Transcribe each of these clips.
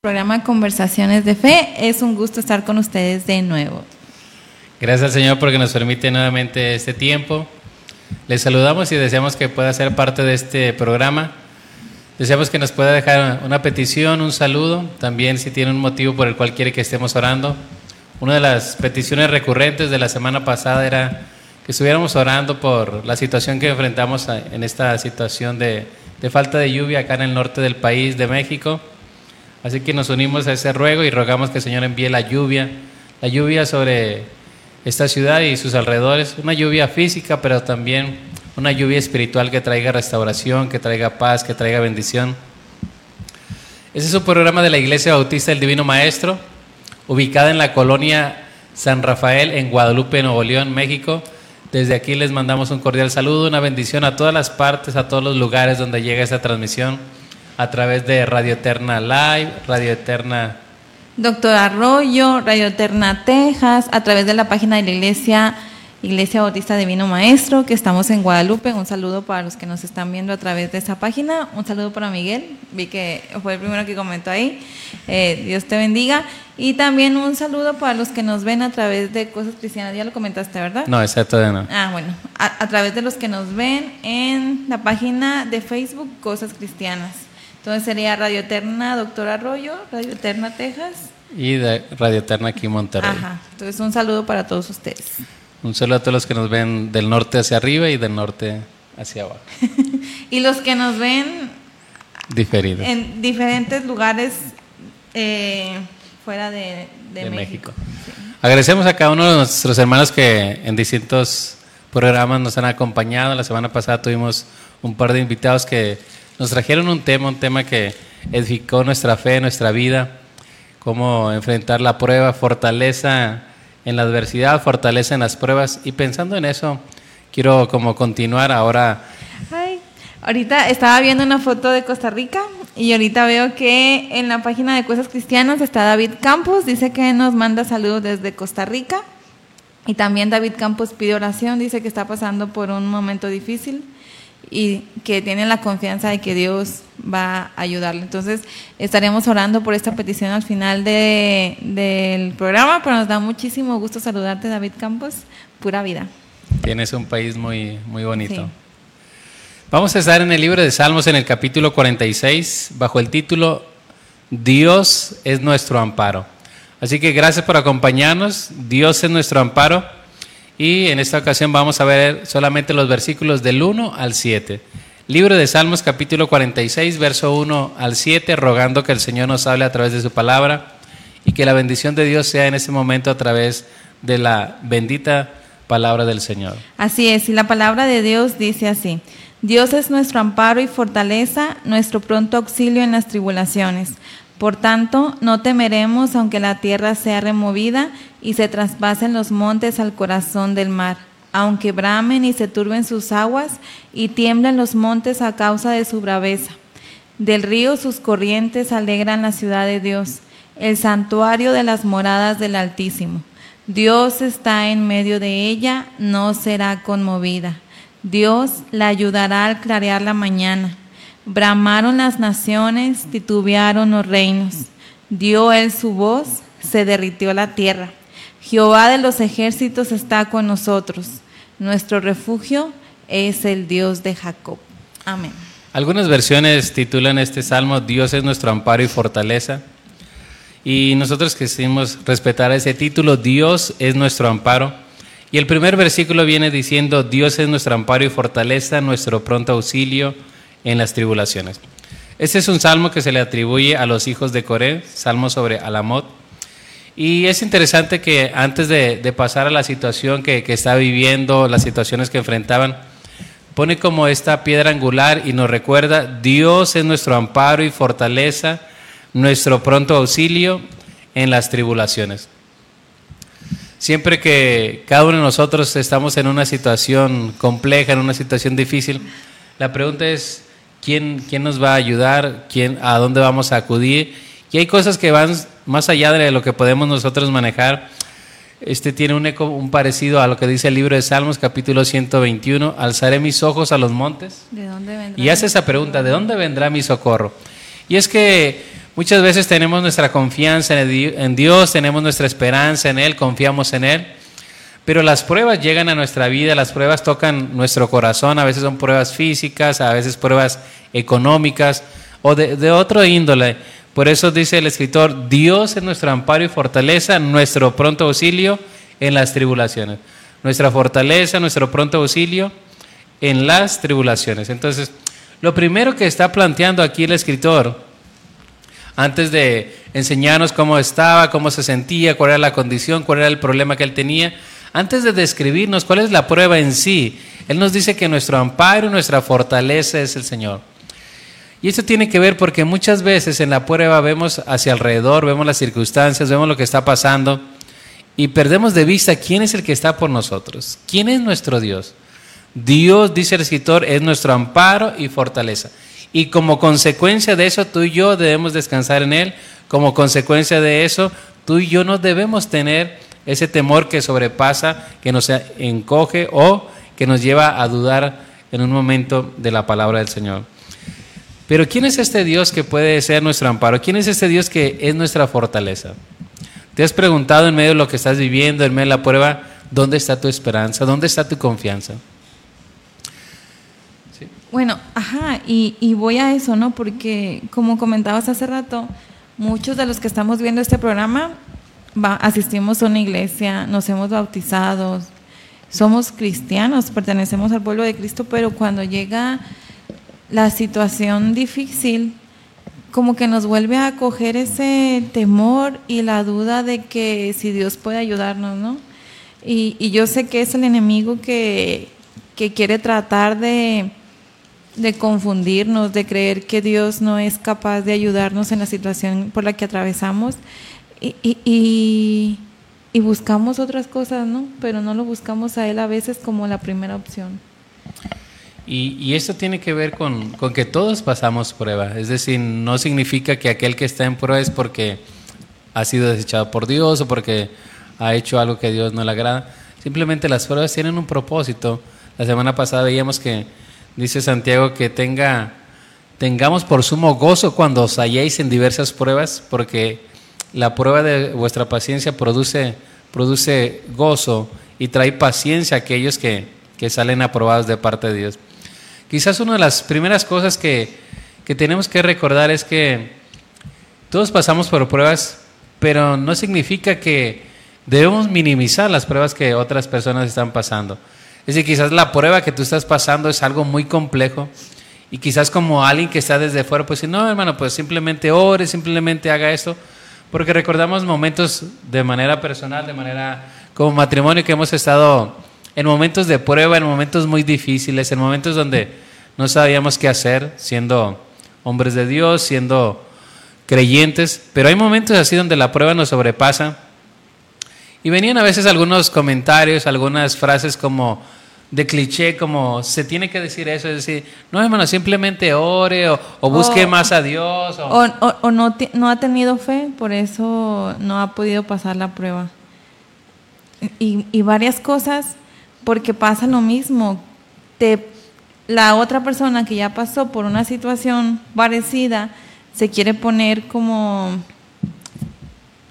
Programa Conversaciones de Fe. Es un gusto estar con ustedes de nuevo. Gracias al Señor porque nos permite nuevamente este tiempo. Les saludamos y deseamos que pueda ser parte de este programa. Deseamos que nos pueda dejar una petición, un saludo, también si tiene un motivo por el cual quiere que estemos orando. Una de las peticiones recurrentes de la semana pasada era que estuviéramos orando por la situación que enfrentamos en esta situación de, de falta de lluvia acá en el norte del país de México. Así que nos unimos a ese ruego y rogamos que el Señor envíe la lluvia, la lluvia sobre esta ciudad y sus alrededores, una lluvia física, pero también una lluvia espiritual que traiga restauración, que traiga paz, que traiga bendición. Ese es un programa de la Iglesia Bautista del Divino Maestro, ubicada en la colonia San Rafael, en Guadalupe, Nuevo León, México. Desde aquí les mandamos un cordial saludo, una bendición a todas las partes, a todos los lugares donde llega esta transmisión a través de Radio Eterna Live, Radio Eterna... Doctor Arroyo, Radio Eterna Texas, a través de la página de la iglesia Iglesia Bautista Divino Maestro, que estamos en Guadalupe. Un saludo para los que nos están viendo a través de esa página. Un saludo para Miguel, vi que fue el primero que comentó ahí. Eh, Dios te bendiga. Y también un saludo para los que nos ven a través de Cosas Cristianas. Ya lo comentaste, ¿verdad? No, exacto, no. Ah, bueno. A, a través de los que nos ven en la página de Facebook Cosas Cristianas. Entonces sería Radio Eterna, Doctor Arroyo, Radio Eterna, Texas. Y de Radio Eterna aquí en Monterrey. Ajá. Entonces un saludo para todos ustedes. Un saludo a todos los que nos ven del norte hacia arriba y del norte hacia abajo. y los que nos ven diferidos en diferentes lugares eh, fuera de, de, México. Sí. Agradecemos a cada uno de nuestros hermanos que en distintos programas nos han acompañado. La semana pasada tuvimos un par de invitados que nos trajeron un tema, un tema que edificó nuestra fe, nuestra vida, cómo enfrentar la prueba, fortaleza en la adversidad, fortaleza en las pruebas. Y pensando en eso, quiero como continuar ahora. Ay, ahorita estaba viendo una foto de Costa Rica y ahorita veo que en la página de Cosas Cristianas está David Campos, dice que nos manda saludos desde Costa Rica. Y también David Campos pide oración, dice que está pasando por un momento difícil y que tiene la confianza de que Dios va a ayudarle. Entonces estaremos orando por esta petición al final de, del programa, pero nos da muchísimo gusto saludarte David Campos, pura vida. Tienes un país muy, muy bonito. Sí. Vamos a estar en el libro de Salmos en el capítulo 46 bajo el título Dios es nuestro amparo. Así que gracias por acompañarnos, Dios es nuestro amparo. Y en esta ocasión vamos a ver solamente los versículos del 1 al 7. Libro de Salmos capítulo 46, verso 1 al 7, rogando que el Señor nos hable a través de su palabra y que la bendición de Dios sea en ese momento a través de la bendita palabra del Señor. Así es, y la palabra de Dios dice así. Dios es nuestro amparo y fortaleza, nuestro pronto auxilio en las tribulaciones. Por tanto, no temeremos aunque la tierra sea removida y se traspasen los montes al corazón del mar, aunque bramen y se turben sus aguas y tiemblen los montes a causa de su braveza. Del río sus corrientes alegran la ciudad de Dios, el santuario de las moradas del Altísimo. Dios está en medio de ella, no será conmovida. Dios la ayudará al clarear la mañana. Bramaron las naciones, titubearon los reinos. Dio él su voz, se derritió la tierra. Jehová de los ejércitos está con nosotros. Nuestro refugio es el Dios de Jacob. Amén. Algunas versiones titulan este salmo Dios es nuestro amparo y fortaleza. Y nosotros quisimos respetar ese título, Dios es nuestro amparo. Y el primer versículo viene diciendo, Dios es nuestro amparo y fortaleza, nuestro pronto auxilio en las tribulaciones. Este es un salmo que se le atribuye a los hijos de Coré, salmo sobre Alamot. Y es interesante que antes de, de pasar a la situación que, que, está viviendo, las situaciones que enfrentaban, pone como esta piedra angular y nos recuerda, Dios es nuestro amparo y fortaleza, nuestro pronto auxilio en las tribulaciones. Siempre que cada uno de nosotros estamos en una situación compleja, en una situación difícil, la pregunta es, ¿quién, quién nos va a ayudar? ¿Quién, ¿A dónde vamos a acudir? Y hay cosas que van más allá de lo que podemos nosotros manejar. Este tiene un eco, un parecido a lo que dice el libro de Salmos, capítulo 121. Alzaré mis ojos a los montes. ¿De dónde vendrá y hace esa pregunta, ¿de dónde vendrá mi socorro? Y es que Muchas veces tenemos nuestra confianza en Dios, tenemos nuestra esperanza en Él, confiamos en Él, pero las pruebas llegan a nuestra vida, las pruebas tocan nuestro corazón, a veces son pruebas físicas, a veces pruebas económicas o de, de otro índole. Por eso dice el escritor, Dios es nuestro amparo y fortaleza, nuestro pronto auxilio en las tribulaciones. Nuestra fortaleza, nuestro pronto auxilio en las tribulaciones. Entonces, lo primero que está planteando aquí el escritor, antes de enseñarnos cómo estaba, cómo se sentía, cuál era la condición, cuál era el problema que él tenía, antes de describirnos cuál es la prueba en sí, él nos dice que nuestro amparo y nuestra fortaleza es el Señor. Y esto tiene que ver porque muchas veces en la prueba vemos hacia alrededor, vemos las circunstancias, vemos lo que está pasando y perdemos de vista quién es el que está por nosotros, quién es nuestro Dios. Dios, dice el escritor, es nuestro amparo y fortaleza. Y como consecuencia de eso, tú y yo debemos descansar en Él. Como consecuencia de eso, tú y yo no debemos tener ese temor que sobrepasa, que nos encoge o que nos lleva a dudar en un momento de la palabra del Señor. Pero ¿quién es este Dios que puede ser nuestro amparo? ¿Quién es este Dios que es nuestra fortaleza? ¿Te has preguntado en medio de lo que estás viviendo, en medio de la prueba, dónde está tu esperanza? ¿Dónde está tu confianza? Bueno, ajá, y, y, voy a eso, ¿no? Porque como comentabas hace rato, muchos de los que estamos viendo este programa asistimos a una iglesia, nos hemos bautizado, somos cristianos, pertenecemos al pueblo de Cristo, pero cuando llega la situación difícil, como que nos vuelve a coger ese temor y la duda de que si Dios puede ayudarnos, ¿no? Y, y yo sé que es el enemigo que, que quiere tratar de de confundirnos, de creer que Dios no es capaz de ayudarnos en la situación por la que atravesamos y, y, y, buscamos otras cosas, ¿no? Pero no lo buscamos a Él a veces como la primera opción. Y, esto tiene que ver con, con, que todos pasamos prueba, es decir, no significa que aquel que está en prueba es porque ha sido desechado por Dios o porque ha hecho algo que a Dios no le agrada, simplemente las pruebas tienen un propósito. La semana pasada veíamos que Dice Santiago que tenga, tengamos por sumo gozo cuando os halléis en diversas pruebas, porque la prueba de vuestra paciencia produce, produce gozo y trae paciencia a aquellos que, que salen aprobados de parte de Dios. Quizás una de las primeras cosas que, que tenemos que recordar es que todos pasamos por pruebas, pero no significa que debemos minimizar las pruebas que otras personas están pasando. Es decir, quizás la prueba que tú estás pasando es algo muy complejo y quizás como alguien que está desde fuera, pues no, hermano, pues simplemente ore, simplemente haga esto, porque recordamos momentos de manera personal, de manera como matrimonio que hemos estado en momentos de prueba, en momentos muy difíciles, en momentos donde no sabíamos qué hacer, siendo hombres de Dios, siendo creyentes, pero hay momentos así donde la prueba nos sobrepasa. Y venían a veces algunos comentarios, algunas frases como, de cliché como se tiene que decir eso, es decir, no hermano, simplemente ore o, busque más a Dios. O, o, no, no ha tenido fe, por eso no ha podido pasar la prueba. Y, y varias cosas, porque pasa lo mismo. Te, la otra persona que ya pasó por una situación parecida se quiere poner como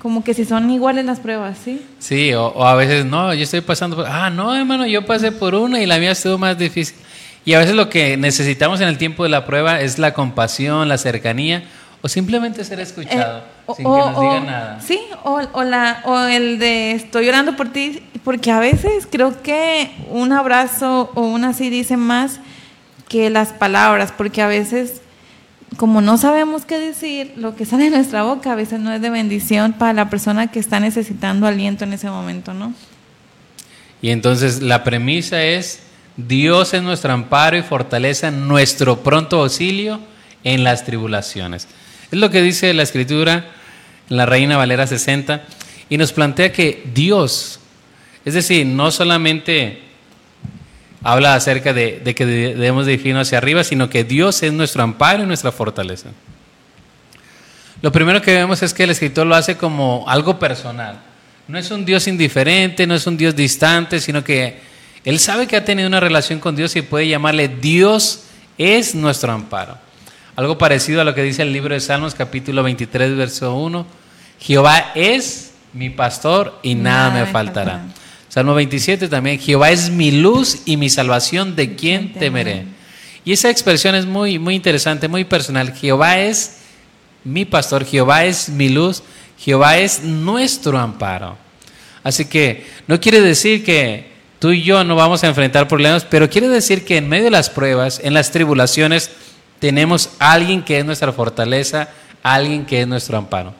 como que si son iguales las pruebas, ¿sí? Sí, o, a veces no, yo estoy pasando por, ah, no, hermano, yo pasé por una y la mía estuvo más difícil. Y a veces lo que necesitamos en el tiempo de la prueba es la compasión, la cercanía, o simplemente ser escuchado, eh, sin que nos diga nada. Sí, o, o, la, o el de estoy llorando por ti, porque a veces creo que un abrazo o una así dice más que las palabras, porque a veces como no sabemos qué decir, lo que sale de nuestra boca a veces no es de bendición para la persona que está necesitando aliento en ese momento, ¿no? Y entonces la premisa es, Dios es nuestro amparo y fortaleza, nuestro pronto auxilio en las tribulaciones. Es lo que dice la escritura la Reina Valera 60 y nos plantea que Dios, es decir, no solamente habla acerca de, que debemos dirigirnos hacia arriba, sino que Dios es nuestro amparo y nuestra fortaleza. Lo primero que vemos es que el escritor lo hace como algo personal. No es un Dios indiferente, no es un Dios distante, sino que él sabe que ha tenido una relación con Dios y puede llamarle Dios es nuestro amparo. algo parecido a lo que dice el libro de Salmos capítulo 23 verso 1. Jehová es mi pastor y nada, me faltará. Salmo 27 también, Jehová es mi luz y mi salvación, ¿de quién temeré? Y esa expresión es muy, muy interesante, muy personal. Jehová es mi pastor, Jehová es mi luz, Jehová es nuestro amparo. Así que no quiere decir que tú y yo no vamos a enfrentar problemas, pero quiere decir que en medio de las pruebas, en las tribulaciones, tenemos alguien que es nuestra fortaleza, alguien que es nuestro amparo.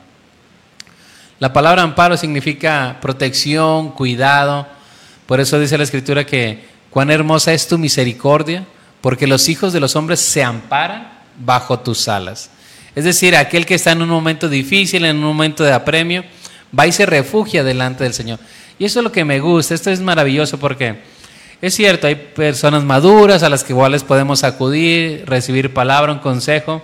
La palabra amparo significa protección, cuidado. Por eso dice la escritura que cuán hermosa es tu misericordia, porque los hijos de los hombres se amparan bajo tus alas. Es decir, aquel que está en un momento difícil, en un momento de apremio, va y se refugia delante del Señor. Y eso es lo que me gusta, esto es maravilloso porque es cierto, hay personas maduras a las que igual les podemos acudir, recibir palabra, un consejo,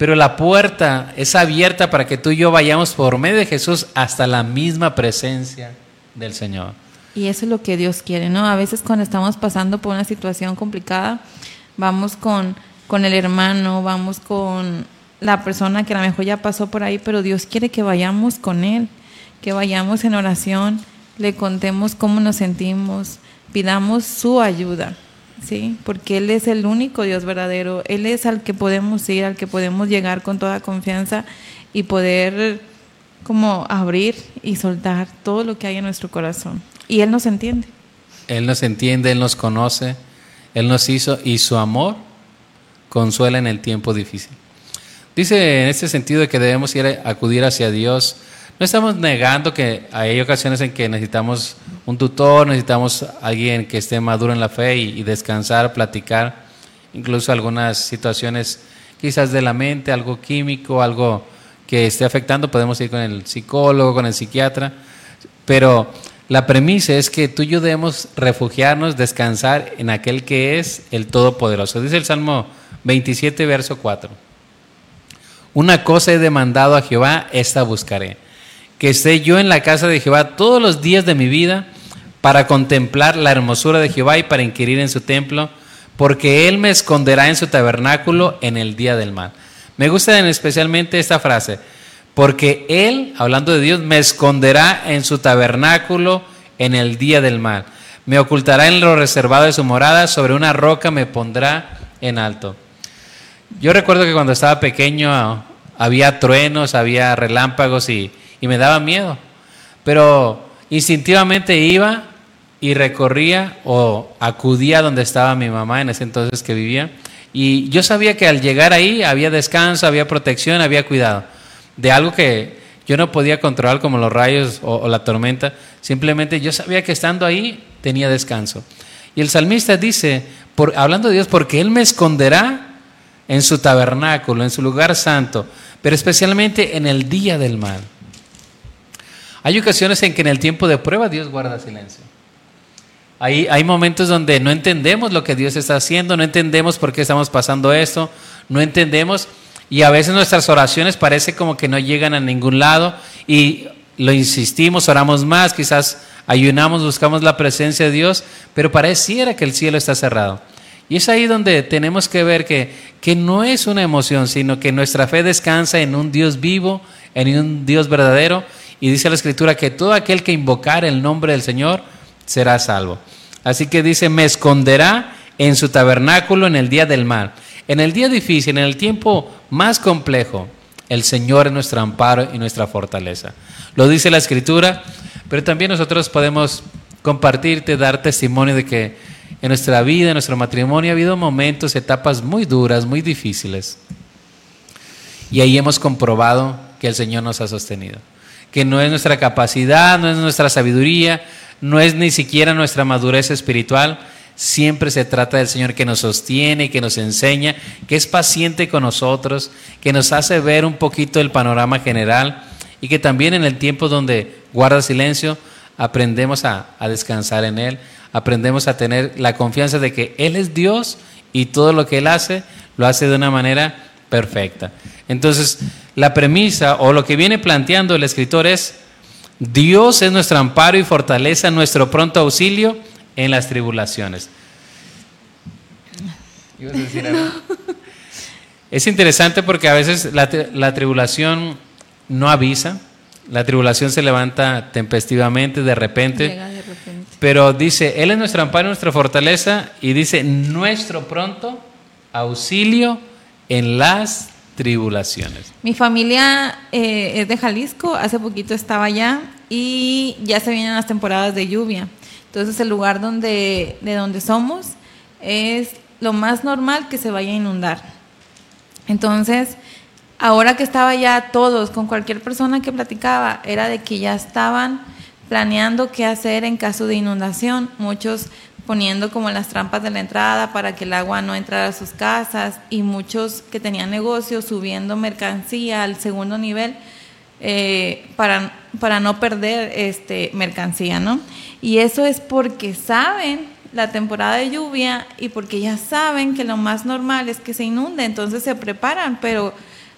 pero la puerta es abierta para que tú y yo vayamos por medio de Jesús hasta la misma presencia del Señor. Y eso es lo que Dios quiere, ¿no? A veces cuando estamos pasando por una situación complicada, vamos con, con el hermano, vamos con la persona que a lo mejor ya pasó por ahí, pero Dios quiere que vayamos con Él, que vayamos en oración, le contemos cómo nos sentimos, pidamos su ayuda, ¿sí? Porque Él es el único Dios verdadero, Él es al que podemos ir, al que podemos llegar con toda confianza y poder como abrir y soltar todo lo que hay en nuestro corazón. Y Él nos entiende. Él nos entiende, Él nos conoce, Él nos hizo y su amor consuela en el tiempo difícil. Dice en este sentido que debemos ir a acudir hacia Dios. No estamos negando que hay ocasiones en que necesitamos un tutor, necesitamos alguien que esté maduro en la fe y, descansar, platicar, incluso algunas situaciones quizás de la mente, algo químico, algo que esté afectando, podemos ir con el psicólogo, con el psiquiatra, pero la premisa es que tú y yo debemos refugiarnos, descansar en aquel que es el Todopoderoso. Dice el Salmo 27, verso 4. Una cosa he demandado a Jehová, esta buscaré. Que esté yo en la casa de Jehová todos los días de mi vida para contemplar la hermosura de Jehová y para inquirir en su templo, porque Él me esconderá en su tabernáculo en el día del mal. Me gusta especialmente esta frase, porque Él, hablando de Dios, me esconderá en su tabernáculo en el día del mal. Me ocultará en lo reservado de su morada, sobre una roca me pondrá en alto. Yo recuerdo que cuando estaba pequeño había truenos, había relámpagos y, me daba miedo. Pero instintivamente iba y recorría o acudía donde estaba mi mamá en ese entonces que vivía. Y yo sabía que al llegar ahí había descanso, había protección, había cuidado. De algo que yo no podía controlar como los rayos o, la tormenta. Simplemente yo sabía que estando ahí tenía descanso. Y el salmista dice, por, hablando de Dios, porque Él me esconderá en su tabernáculo, en su lugar santo, pero especialmente en el día del mal. Hay ocasiones en que en el tiempo de prueba Dios guarda silencio. Hay, momentos donde no entendemos lo que Dios está haciendo, no entendemos por qué estamos pasando esto, no entendemos y a veces nuestras oraciones parece como que no llegan a ningún lado y lo insistimos, oramos más, quizás ayunamos, buscamos la presencia de Dios, pero pareciera que el cielo está cerrado. Y es ahí donde tenemos que ver que, que no es una emoción, sino que nuestra fe descansa en un Dios vivo, en un Dios verdadero. Y dice la Escritura que todo aquel que invocar el nombre del Señor será salvo. Así que dice, me esconderá en su tabernáculo en el día del mal. En el día difícil, en el tiempo más complejo, el Señor es nuestro amparo y nuestra fortaleza. Lo dice la Escritura, pero también nosotros podemos compartirte, dar testimonio de que en nuestra vida, en nuestro matrimonio, ha habido momentos, etapas muy duras, muy difíciles. Y ahí hemos comprobado que el Señor nos ha sostenido. Que no es nuestra capacidad, no es nuestra sabiduría, no es ni siquiera nuestra madurez espiritual. Siempre se trata del Señor que nos sostiene, que nos enseña, que es paciente con nosotros, que nos hace ver un poquito el panorama general y que también en el tiempo donde guarda silencio aprendemos a, a descansar en Él, aprendemos a tener la confianza de que Él es Dios y todo lo que Él hace lo hace de una manera perfecta. Entonces, la premisa o lo que viene planteando el escritor es, Dios es nuestro amparo y fortaleza, nuestro pronto auxilio en las tribulaciones. Es interesante porque a veces la, la tribulación no avisa, la tribulación se levanta tempestivamente, de repente, Llega de repente. pero dice, Él es nuestro amparo, nuestra fortaleza, y dice, nuestro pronto auxilio en las tribulaciones. Mi familia eh, es de Jalisco, hace poquito estaba allá y ya se vienen las temporadas de lluvia. Entonces el lugar donde, de donde somos es lo más normal que se vaya a inundar. Entonces, ahora que estaba ya todos, con cualquier persona que platicaba, era de que ya estaban planeando qué hacer en caso de inundación. Muchos poniendo como las trampas de la entrada para que el agua no entrara a sus casas y muchos que tenían negocios subiendo mercancía al segundo nivel eh, para, para no perder este, mercancía, ¿no? Y eso es porque saben la temporada de lluvia y porque ya saben que lo más normal es que se inunde, entonces se preparan, pero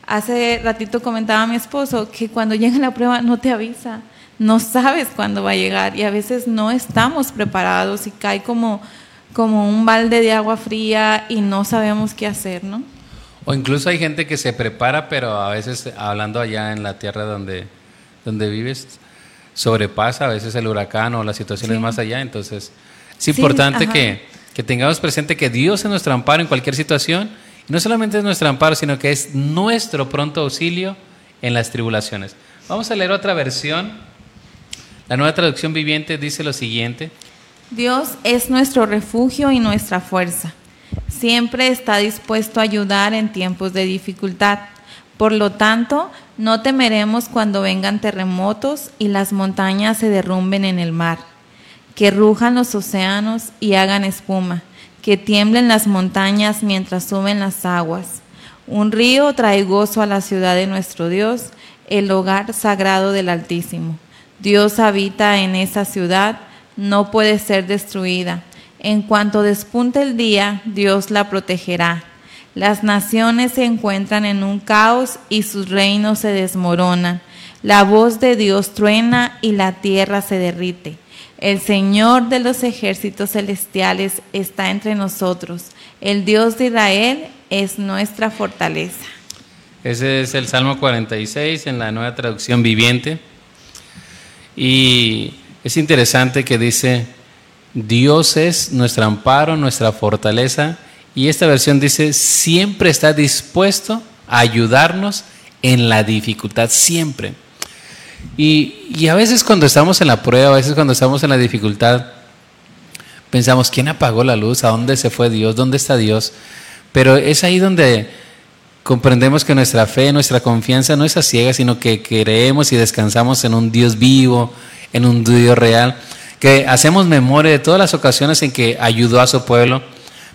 hace ratito comentaba mi esposo que cuando llega la prueba no te avisa, no sabes cuándo va a llegar y a veces no estamos preparados y cae como, como un balde de agua fría y no sabemos qué hacer, ¿no? O incluso hay gente que se prepara, pero a veces, hablando allá en la tierra donde, donde vives, sobrepasa a veces el huracán o las situaciones Sí. más allá. Entonces, es importante que, que tengamos presente que Dios es nuestro amparo en cualquier situación. No solamente es nuestro amparo, sino que es nuestro pronto auxilio en las tribulaciones. Vamos a leer otra versión. La nueva traducción viviente dice lo siguiente. Dios es nuestro refugio y nuestra fuerza. Siempre está dispuesto a ayudar en tiempos de dificultad. Por lo tanto, no temeremos cuando vengan terremotos y las montañas se derrumben en el mar, que rujan los océanos y hagan espuma, que tiemblen las montañas mientras suben las aguas. Un río trae gozo a la ciudad de nuestro Dios, el hogar sagrado del Altísimo. Dios habita en esa ciudad, no puede ser destruida. En cuanto despunte el día, Dios la protegerá. Las naciones se encuentran en un caos y sus reinos se desmoronan. La voz de Dios truena y la tierra se derrite. El Señor de los ejércitos celestiales está entre nosotros. El Dios de Israel es nuestra fortaleza. Ese es el Salmo 46 en la nueva traducción viviente. Y es interesante que dice, Dios es nuestro amparo, nuestra fortaleza. Y esta versión dice, siempre está dispuesto a ayudarnos en la dificultad, siempre. Y, y a veces cuando estamos en la prueba, a veces cuando estamos en la dificultad, pensamos, ¿quién apagó la luz? ¿A dónde se fue Dios? ¿Dónde está Dios? Pero es ahí donde comprendemos que nuestra fe, nuestra confianza no es a ciegas, sino que creemos y descansamos en un Dios vivo, en un Dios real, que hacemos memoria de todas las ocasiones en que ayudó a su pueblo,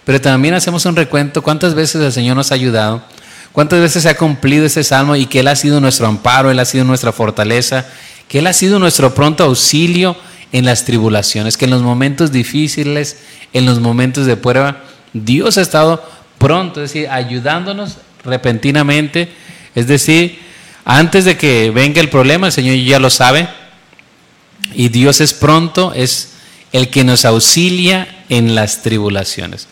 pero también hacemos un recuento cuántas veces el Señor nos ha ayudado, cuántas veces se ha cumplido ese salmo y que Él ha sido nuestro amparo, Él ha sido nuestra fortaleza, que Él ha sido nuestro pronto auxilio en las tribulaciones, que en los momentos difíciles, en los momentos de prueba, Dios ha estado pronto, es decir, ayudándonos repentinamente, es decir, antes de que venga el problema, el Señor ya lo sabe, y Dios es pronto, es el que nos auxilia en las tribulaciones.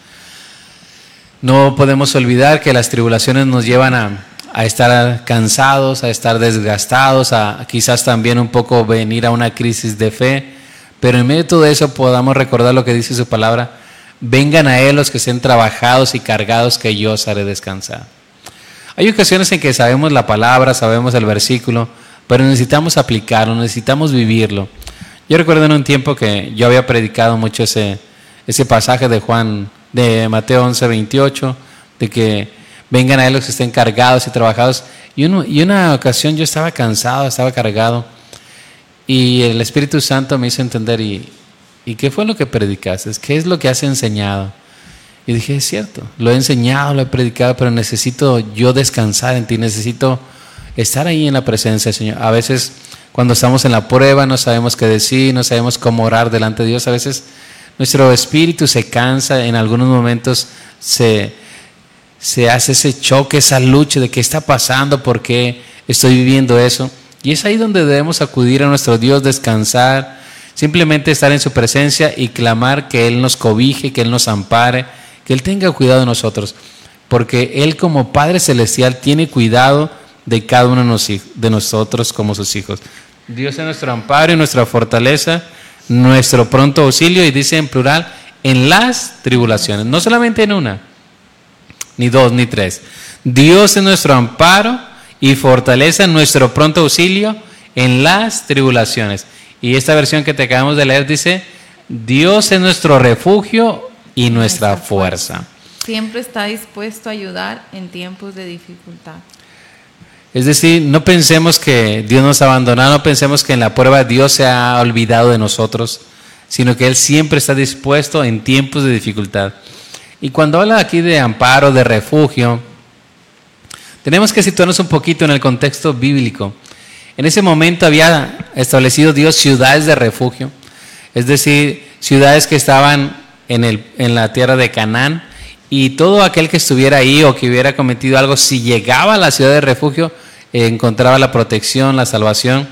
No podemos olvidar que las tribulaciones nos llevan a, estar cansados, a estar desgastados, a quizás también un poco venir a una crisis de fe, pero en medio de todo eso podamos recordar lo que dice su palabra, vengan a Él los que estén trabajados y cargados, que yo os haré descansar. Hay ocasiones en que sabemos la palabra, sabemos el versículo, pero necesitamos aplicarlo, necesitamos vivirlo. Yo recuerdo en un tiempo que yo había predicado mucho ese, ese pasaje de Juan, de Mateo 11, 28, de que vengan a él los que estén cargados y trabajados. Y, uno, y una ocasión yo estaba cansado, estaba cargado, y el Espíritu Santo me hizo entender, ¿y, ¿y qué fue lo que predicaste? ¿Qué es lo que has enseñado? Y dije, es cierto, lo he enseñado, lo he predicado, pero necesito yo descansar en ti, necesito estar ahí en la presencia del Señor. A veces cuando estamos en la prueba no sabemos qué decir, no sabemos cómo orar delante de Dios, a veces nuestro espíritu se cansa, en algunos momentos se, se hace ese choque, esa lucha de qué está pasando, por qué estoy viviendo eso. Y es ahí donde debemos acudir a nuestro Dios, descansar, simplemente estar en su presencia y clamar que Él nos cobije, que Él nos ampare, que Él tenga cuidado de nosotros. porque Él como Padre Celestial tiene cuidado de cada uno de nosotros como sus hijos. Dios es nuestro amparo y nuestra fortaleza, nuestro pronto auxilio, y dice en plural, en las tribulaciones, no solamente en una, ni dos, ni tres. Dios es nuestro amparo y fortaleza, nuestro pronto auxilio en las tribulaciones. Y esta versión que te acabamos de leer dice, Dios es nuestro refugio y nuestra, fuerza. Siempre está dispuesto a ayudar en tiempos de dificultad. Es decir, no pensemos que Dios nos ha abandonado, no pensemos que en la prueba Dios se ha olvidado de nosotros, sino que Él siempre está dispuesto en tiempos de dificultad. Y cuando habla aquí de amparo, de refugio, tenemos que situarnos un poquito en el contexto bíblico. En ese momento había establecido Dios ciudades de refugio, es decir, ciudades que estaban en, el, en la tierra de Canaán, y todo aquel que estuviera ahí o que hubiera cometido algo, si llegaba a la ciudad de refugio, encontraba la protección, la salvación.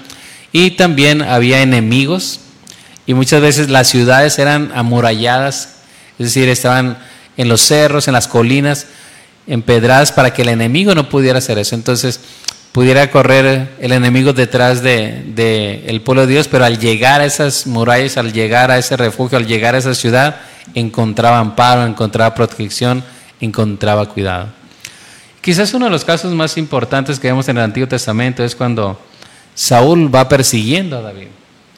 Y también había enemigos, y muchas veces las ciudades eran amuralladas, es decir, estaban en los cerros, en las colinas, empedradas para que el enemigo no pudiera hacer eso. Entonces, pudiera correr el enemigo detrás del de, el pueblo de Dios, pero al llegar a esas murallas, al llegar a ese refugio, al llegar a esa ciudad, encontraba amparo, encontraba protección, encontraba cuidado. Quizás uno de los casos más importantes que vemos en el Antiguo Testamento es cuando Saúl va persiguiendo a David.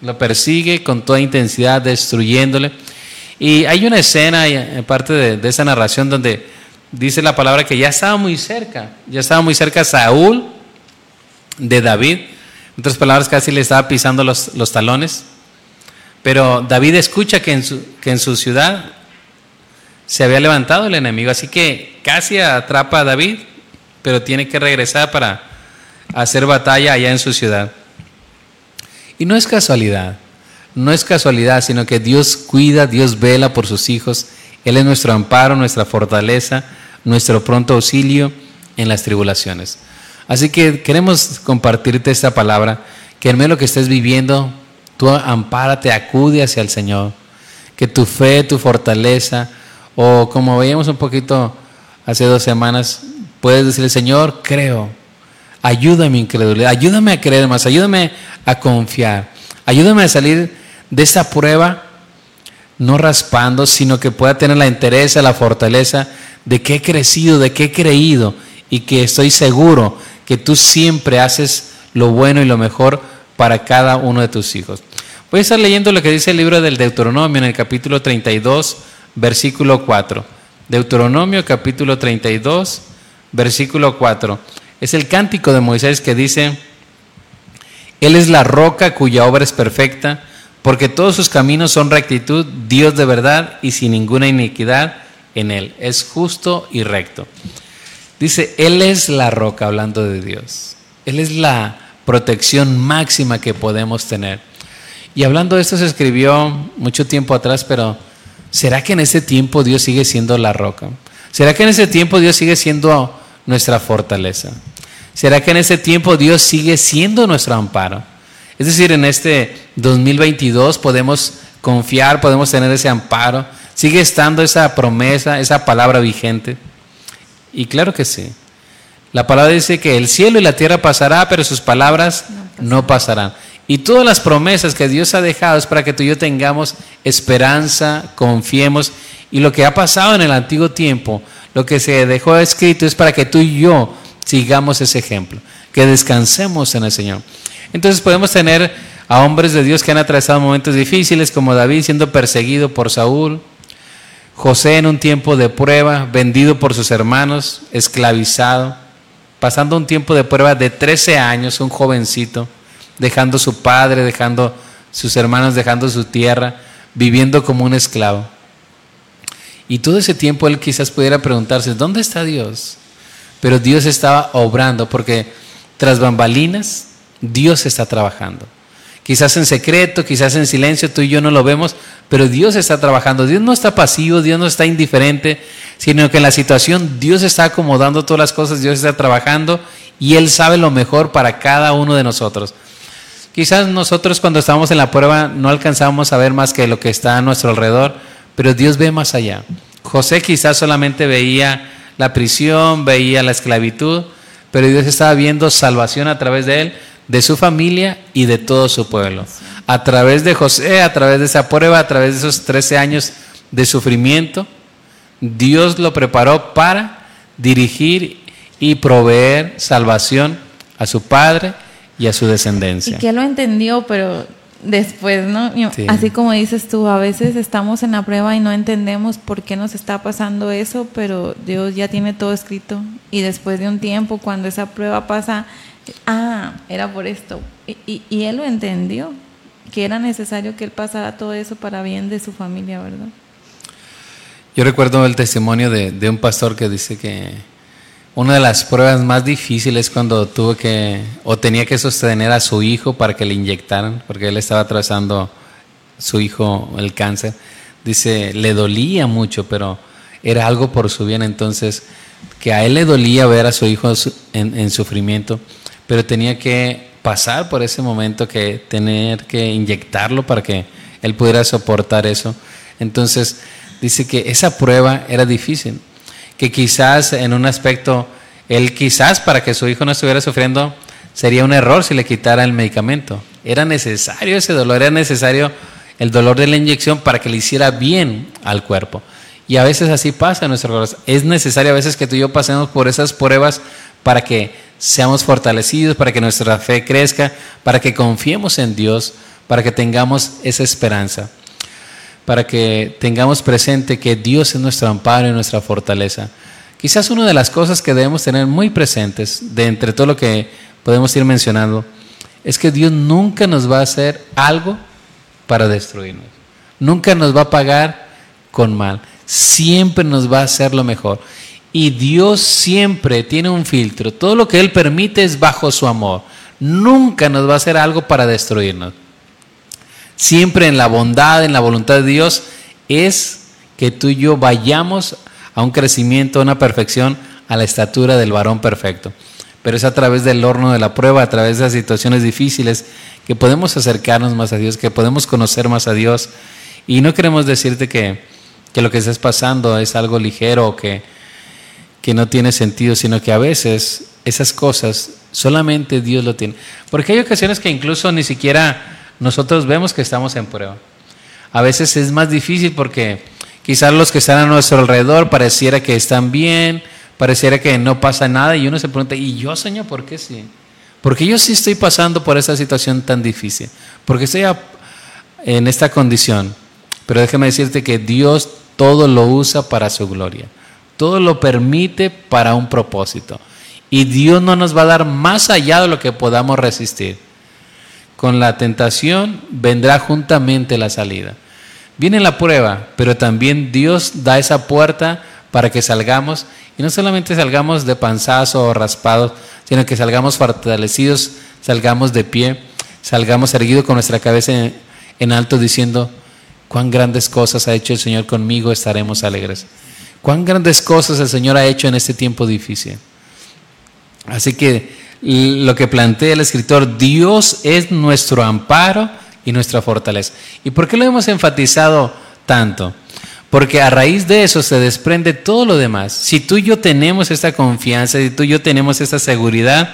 Lo persigue con toda intensidad, destruyéndole. Y hay una escena en parte de, de esa narración donde dice la palabra que ya estaba muy cerca, ya estaba muy cerca Saúl de David. En otras palabras, casi le estaba pisando los, los talones. Pero David escucha que en, su, que en su ciudad se había levantado el enemigo, así que casi atrapa a David, pero tiene que regresar para hacer batalla allá en su ciudad. Y no es casualidad, no es casualidad, sino que Dios cuida, Dios vela por sus hijos. Él es nuestro amparo, nuestra fortaleza, nuestro pronto auxilio en las tribulaciones. Así que queremos compartirte esta palabra, que en medio de lo que estés viviendo, tú ampárate, acude hacia el Señor. Que tu fe, tu fortaleza, o como veíamos un poquito hace dos semanas, puedes decirle, Señor, creo, ayúdame incredulidad, ayúdame a creer más, ayúdame a confiar, ayúdame a salir de esta prueba no raspando, sino que pueda tener la interés, la fortaleza de que he crecido, de que he creído y que estoy seguro que tú siempre haces lo bueno y lo mejor para cada uno de tus hijos. Voy a estar leyendo lo que dice el libro del Deuteronomio en el capítulo 32, versículo 4. Deuteronomio capítulo 32, versículo 4. Es el cántico de Moisés que dice, Él es la roca cuya obra es perfecta, porque todos sus caminos son rectitud, Dios de verdad y sin ninguna iniquidad en Él. Es justo y recto. Dice, Él es la roca, hablando de Dios. Él es la protección máxima que podemos tener. Y hablando de esto se escribió mucho tiempo atrás, pero ¿será que en ese tiempo Dios sigue siendo la roca? ¿Será que en ese tiempo Dios sigue siendo nuestra fortaleza? ¿Será que en ese tiempo Dios sigue siendo nuestro amparo? Es decir, en este 2022 podemos confiar, podemos tener ese amparo, sigue estando esa promesa, esa palabra vigente. Y claro que sí. La palabra dice que el cielo y la tierra pasará, pero sus palabras no pasarán. Y todas las promesas que Dios ha dejado es para que tú y yo tengamos esperanza, confiemos. Y lo que ha pasado en el antiguo tiempo, lo que se dejó escrito es para que tú y yo sigamos ese ejemplo, que descansemos en el Señor. Entonces podemos tener a hombres de Dios que han atravesado momentos difíciles, como David siendo perseguido por Saúl, José en un tiempo de prueba, vendido por sus hermanos, esclavizado, pasando un tiempo de prueba de 13 años, un jovencito, dejando su padre, dejando sus hermanos, dejando su tierra, viviendo como un esclavo. Y todo ese tiempo él quizás pudiera preguntarse, ¿dónde está Dios? Pero Dios estaba obrando porque tras bambalinas Dios está trabajando. Quizás en secreto, quizás en silencio, tú y yo no lo vemos, pero Dios está trabajando. Dios no está pasivo, Dios no está indiferente, sino que en la situación Dios está acomodando todas las cosas, Dios está trabajando y Él sabe lo mejor para cada uno de nosotros. Quizás nosotros cuando estamos en la prueba no alcanzamos a ver más que lo que está a nuestro alrededor, pero Dios ve más allá. José quizás solamente veía la prisión, veía la esclavitud, pero Dios estaba viendo salvación a través de él, de su familia y de todo su pueblo. A través de José, a través de esa prueba, a través de esos 13 años de sufrimiento, Dios lo preparó para dirigir y proveer salvación a su padre y a su descendencia. Y que lo entendió, pero después, ¿no? Así como dices tú, a veces estamos en la prueba y no entendemos por qué nos está pasando eso, pero Dios ya tiene todo escrito. Y después de un tiempo, cuando esa prueba pasa, ah, era por esto. Y, y Él lo entendió, que era necesario que Él pasara todo eso para bien de su familia, ¿verdad? Yo recuerdo el testimonio de, un pastor que dice que una de las pruebas más difíciles cuando tuvo que o tenía que sostener a su hijo para que le inyectaran, porque él estaba atravesando su hijo el cáncer. Dice, le dolía mucho, pero era algo por su bien. Entonces, que a él le dolía ver a su hijo en sufrimiento, pero tenía que pasar por ese momento, que tener que inyectarlo para que él pudiera soportar eso. Entonces, dice que esa prueba era difícil que quizás en un aspecto, él quizás para que su hijo no estuviera sufriendo, sería un error si le quitara el medicamento. Era necesario ese dolor, era necesario el dolor de la inyección para que le hiciera bien al cuerpo. Y a veces así pasa en nuestro corazón. Es necesario a veces que tú y yo pasemos por esas pruebas para que seamos fortalecidos, para que nuestra fe crezca, para que confiemos en Dios, para que tengamos esa esperanza para que tengamos presente que Dios es nuestro amparo y nuestra fortaleza. Quizás una de las cosas que debemos tener muy presentes, de entre todo lo que podemos ir mencionando, es que Dios nunca nos va a hacer algo para destruirnos. Nunca nos va a pagar con mal. Siempre nos va a hacer lo mejor. Y Dios siempre tiene un filtro. Todo lo que Él permite es bajo su amor. Nunca nos va a hacer algo para destruirnos siempre en la bondad, en la voluntad de Dios, es que tú y yo vayamos a un crecimiento, a una perfección, a la estatura del varón perfecto. Pero es a través del horno de la prueba, a través de las situaciones difíciles, que podemos acercarnos más a Dios, que podemos conocer más a Dios. Y no queremos decirte que, que lo que estás pasando es algo ligero o que, que no tiene sentido, sino que a veces esas cosas solamente Dios lo tiene. Porque hay ocasiones que incluso ni siquiera nosotros vemos que estamos en prueba. A veces es más difícil porque quizás los que están a nuestro alrededor pareciera que están bien, pareciera que no pasa nada y uno se pregunta, ¿y yo, Señor, por qué sí? Porque yo sí estoy pasando por esa situación tan difícil, porque estoy en esta condición. Pero déjame decirte que Dios todo lo usa para su gloria, todo lo permite para un propósito. Y Dios no nos va a dar más allá de lo que podamos resistir. Con la tentación vendrá juntamente la salida. Viene la prueba, pero también Dios da esa puerta para que salgamos, y no solamente salgamos de panzazo o raspados, sino que salgamos fortalecidos, salgamos de pie, salgamos erguidos con nuestra cabeza en, alto diciendo, cuán grandes cosas ha hecho el Señor conmigo, estaremos alegres. Cuán grandes cosas el Señor ha hecho en este tiempo difícil. Así que lo que plantea el escritor, Dios es nuestro amparo y nuestra fortaleza. ¿Y por qué lo hemos enfatizado tanto? Porque a raíz de eso se desprende todo lo demás. Si tú y yo tenemos esta confianza, si tú y yo tenemos esta seguridad,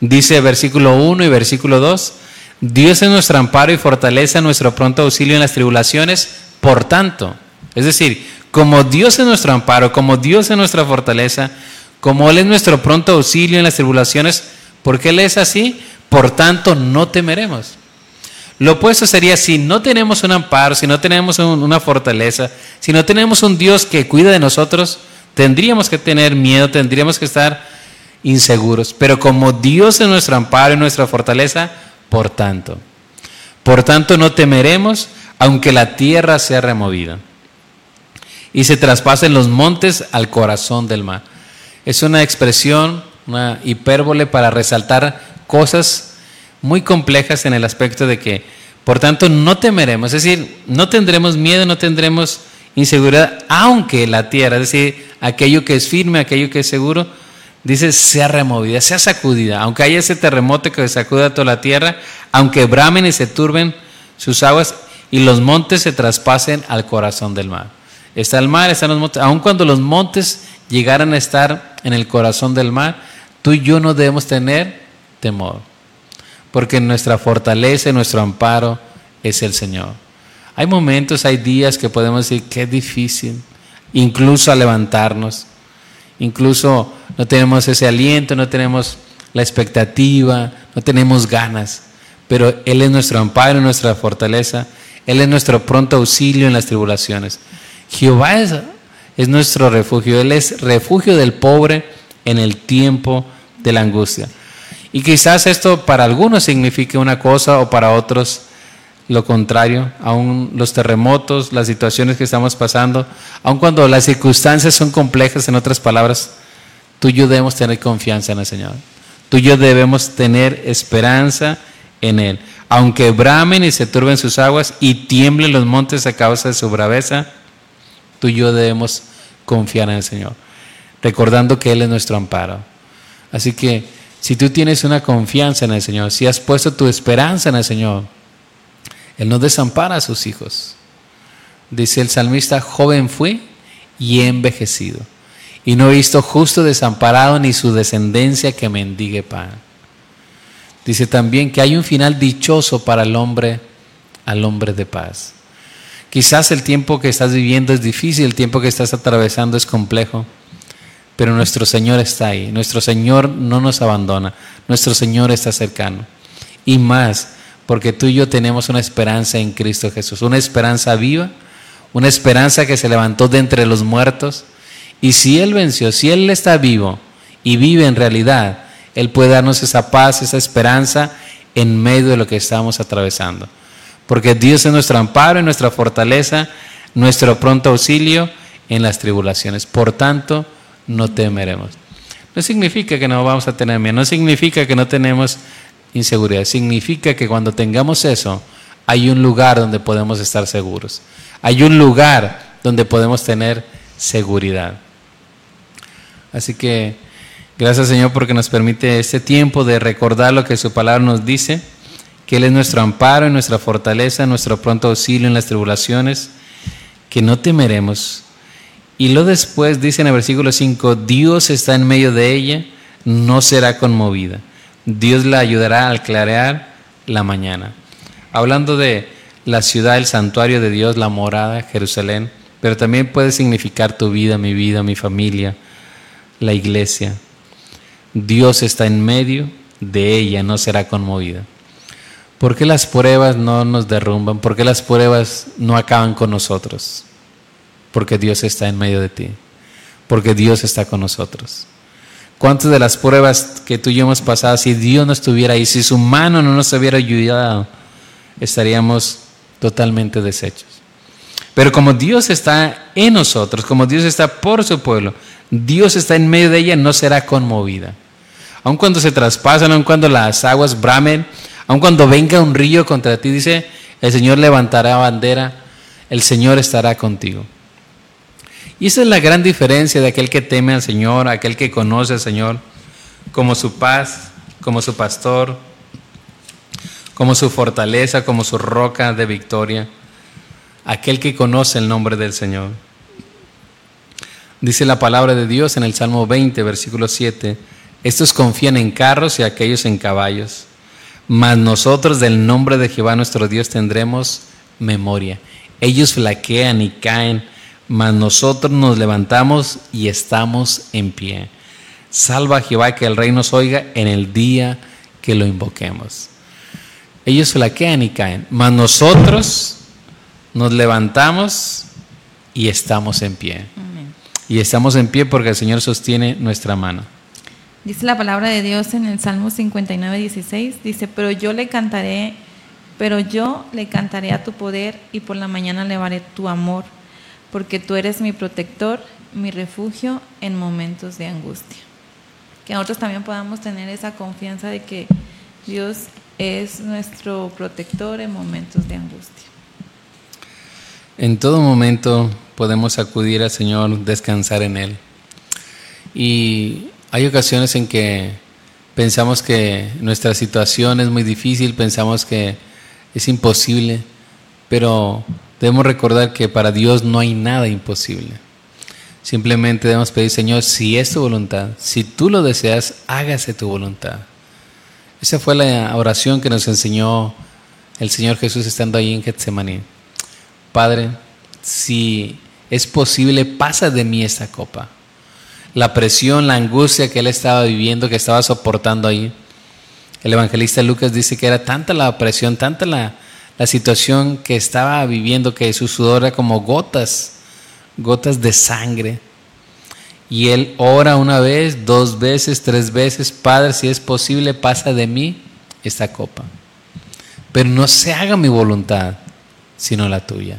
dice versículo 1 y versículo 2, Dios es nuestro amparo y fortaleza, nuestro pronto auxilio en las tribulaciones, por tanto. Es decir, como Dios es nuestro amparo, como Dios es nuestra fortaleza, como Él es nuestro pronto auxilio en las tribulaciones, porque Él es así, por tanto no temeremos. Lo opuesto sería si no tenemos un amparo, si no tenemos una fortaleza, si no tenemos un Dios que cuida de nosotros, tendríamos que tener miedo, tendríamos que estar inseguros. Pero como Dios es nuestro amparo y nuestra fortaleza, por tanto, por tanto no temeremos aunque la tierra sea removida y se traspasen los montes al corazón del mar. Es una expresión, una hipérbole para resaltar cosas muy complejas en el aspecto de que, por tanto, no temeremos, es decir, no tendremos miedo, no tendremos inseguridad, aunque la tierra, es decir, aquello que es firme, aquello que es seguro, dice, sea removida, sea sacudida, aunque haya ese terremoto que sacuda toda la tierra, aunque bramen y se turben sus aguas y los montes se traspasen al corazón del mar. Está el mar, están los montes, aun cuando los montes llegaran a estar en el corazón del mar, tú y yo no debemos tener temor, porque nuestra fortaleza y nuestro amparo es el Señor. Hay momentos, hay días que podemos decir que es difícil, incluso a levantarnos, incluso no tenemos ese aliento, no tenemos la expectativa, no tenemos ganas, pero Él es nuestro amparo, nuestra fortaleza, Él es nuestro pronto auxilio en las tribulaciones. Jehová es, es nuestro refugio, Él es refugio del pobre en el tiempo de la angustia. Y quizás esto para algunos signifique una cosa o para otros lo contrario, aún los terremotos, las situaciones que estamos pasando, aun cuando las circunstancias son complejas, en otras palabras, tú y yo debemos tener confianza en el Señor. Tú y yo debemos tener esperanza en Él. Aunque bramen y se turben sus aguas y tiemblen los montes a causa de su braveza, tú y yo debemos confiar en el Señor, recordando que Él es nuestro amparo. Así que si tú tienes una confianza en el Señor, si has puesto tu esperanza en el Señor, Él no desampara a sus hijos. Dice el salmista, joven fui y he envejecido, y no he visto justo desamparado ni su descendencia que mendigue pan. Dice también que hay un final dichoso para el hombre, al hombre de paz. Quizás el tiempo que estás viviendo es difícil, el tiempo que estás atravesando es complejo, pero nuestro Señor está ahí, nuestro Señor no nos abandona, nuestro Señor está cercano. Y más, porque tú y yo tenemos una esperanza en Cristo Jesús, una esperanza viva, una esperanza que se levantó de entre los muertos. Y si Él venció, si Él está vivo y vive en realidad, Él puede darnos esa paz, esa esperanza en medio de lo que estamos atravesando porque Dios es nuestro amparo y nuestra fortaleza, nuestro pronto auxilio en las tribulaciones. Por tanto, no temeremos. No significa que no vamos a tener miedo, no significa que no tenemos inseguridad, significa que cuando tengamos eso, hay un lugar donde podemos estar seguros. Hay un lugar donde podemos tener seguridad. Así que gracias Señor porque nos permite este tiempo de recordar lo que su palabra nos dice que Él es nuestro amparo y nuestra fortaleza, nuestro pronto auxilio en las tribulaciones, que no temeremos. Y lo después dice en el versículo 5, Dios está en medio de ella, no será conmovida. Dios la ayudará al clarear la mañana. Hablando de la ciudad, el santuario de Dios, la morada, Jerusalén, pero también puede significar tu vida, mi vida, mi familia, la iglesia. Dios está en medio de ella, no será conmovida. ¿Por qué las pruebas no nos derrumban? ¿Por qué las pruebas no acaban con nosotros? Porque Dios está en medio de ti. Porque Dios está con nosotros. ¿Cuántas de las pruebas que tú y yo hemos pasado, si Dios no estuviera ahí, si su mano no nos hubiera ayudado, estaríamos totalmente deshechos? Pero como Dios está en nosotros, como Dios está por su pueblo, Dios está en medio de ella, no será conmovida. Aun cuando se traspasan, aun cuando las aguas bramen, Aun cuando venga un río contra ti, dice, el Señor levantará bandera, el Señor estará contigo. Y esa es la gran diferencia de aquel que teme al Señor, aquel que conoce al Señor como su paz, como su pastor, como su fortaleza, como su roca de victoria, aquel que conoce el nombre del Señor. Dice la palabra de Dios en el Salmo 20, versículo 7, estos confían en carros y aquellos en caballos mas nosotros del nombre de Jehová nuestro Dios tendremos memoria. Ellos flaquean y caen, mas nosotros nos levantamos y estamos en pie. Salva a Jehová que el rey nos oiga en el día que lo invoquemos. Ellos flaquean y caen, mas nosotros nos levantamos y estamos en pie. Y estamos en pie porque el Señor sostiene nuestra mano. Dice la palabra de Dios en el Salmo 59, 16, dice, pero yo le cantaré, pero yo le cantaré a tu poder y por la mañana levaré tu amor, porque tú eres mi protector, mi refugio en momentos de angustia. Que nosotros también podamos tener esa confianza de que Dios es nuestro protector en momentos de angustia. En todo momento podemos acudir al Señor, descansar en Él. Y hay ocasiones en que pensamos que nuestra situación es muy difícil, pensamos que es imposible, pero debemos recordar que para Dios no hay nada imposible. Simplemente debemos pedir, Señor, si es tu voluntad, si tú lo deseas, hágase tu voluntad. Esa fue la oración que nos enseñó el Señor Jesús estando ahí en Getsemaní. Padre, si es posible, pasa de mí esta copa. La presión, la angustia que él estaba viviendo, que estaba soportando ahí. El evangelista Lucas dice que era tanta la presión, tanta la, situación que estaba viviendo, que su sudor era como gotas, gotas de sangre. Y él ora una vez, dos veces, tres veces, Padre, si es posible, pasa de mí esta copa. Pero no se haga mi voluntad, sino la tuya.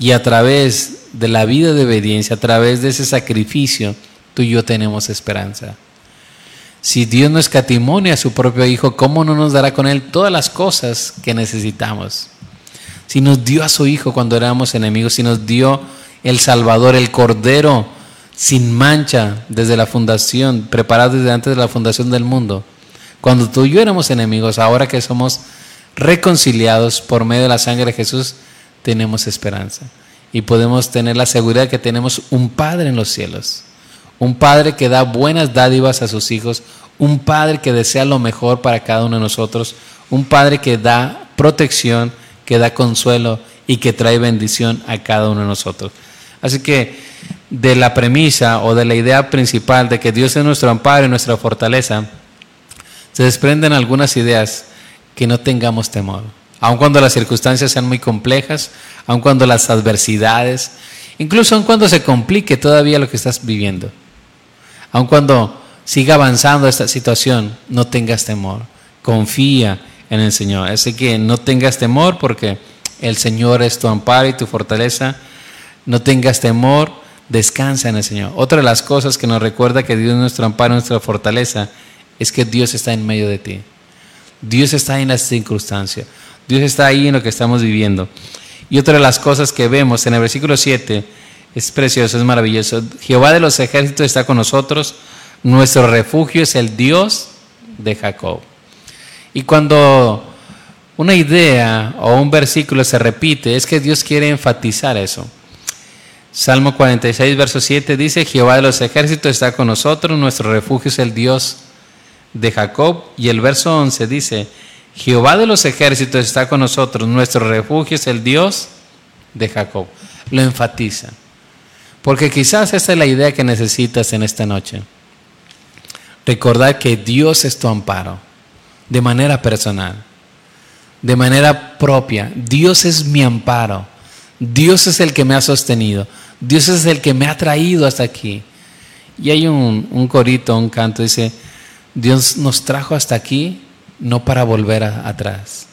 Y a través de la vida de obediencia, a través de ese sacrificio, tú y yo tenemos esperanza. Si Dios no escatimonia a su propio Hijo, ¿cómo no nos dará con Él todas las cosas que necesitamos? Si nos dio a su Hijo cuando éramos enemigos, si nos dio el Salvador, el Cordero, sin mancha desde la fundación, preparado desde antes de la fundación del mundo. Cuando tú y yo éramos enemigos, ahora que somos reconciliados por medio de la sangre de Jesús, tenemos esperanza. Y podemos tener la seguridad que tenemos un Padre en los cielos un padre que da buenas dádivas a sus hijos, un padre que desea lo mejor para cada uno de nosotros, un padre que da protección, que da consuelo y que trae bendición a cada uno de nosotros. Así que de la premisa o de la idea principal de que Dios es nuestro amparo y nuestra fortaleza, se desprenden algunas ideas que no tengamos temor. Aun cuando las circunstancias sean muy complejas, aun cuando las adversidades, incluso aun cuando se complique todavía lo que estás viviendo. Aun cuando siga avanzando esta situación, no tengas temor. Confía en el Señor. Así que no tengas temor porque el Señor es tu amparo y tu fortaleza. No tengas temor, descansa en el Señor. Otra de las cosas que nos recuerda que Dios es nuestro amparo nuestra fortaleza es que Dios está en medio de ti. Dios está en las circunstancias. Dios está ahí en lo que estamos viviendo. Y otra de las cosas que vemos en el versículo 7 es precioso, es maravilloso. Jehová de los ejércitos está con nosotros. Nuestro refugio es el Dios de Jacob. Y cuando una idea o un versículo se repite, es que Dios quiere enfatizar eso. Salmo 46, verso 7 dice, Jehová de los ejércitos está con nosotros, nuestro refugio es el Dios de Jacob. Y el verso 11 dice, Jehová de los ejércitos está con nosotros, nuestro refugio es el Dios de Jacob. Lo enfatiza. Porque quizás esa es la idea que necesitas en esta noche. Recordar que Dios es tu amparo, de manera personal, de manera propia. Dios es mi amparo. Dios es el que me ha sostenido. Dios es el que me ha traído hasta aquí. Y hay un, corito, un canto, dice, Dios nos trajo hasta aquí no para volver atrás.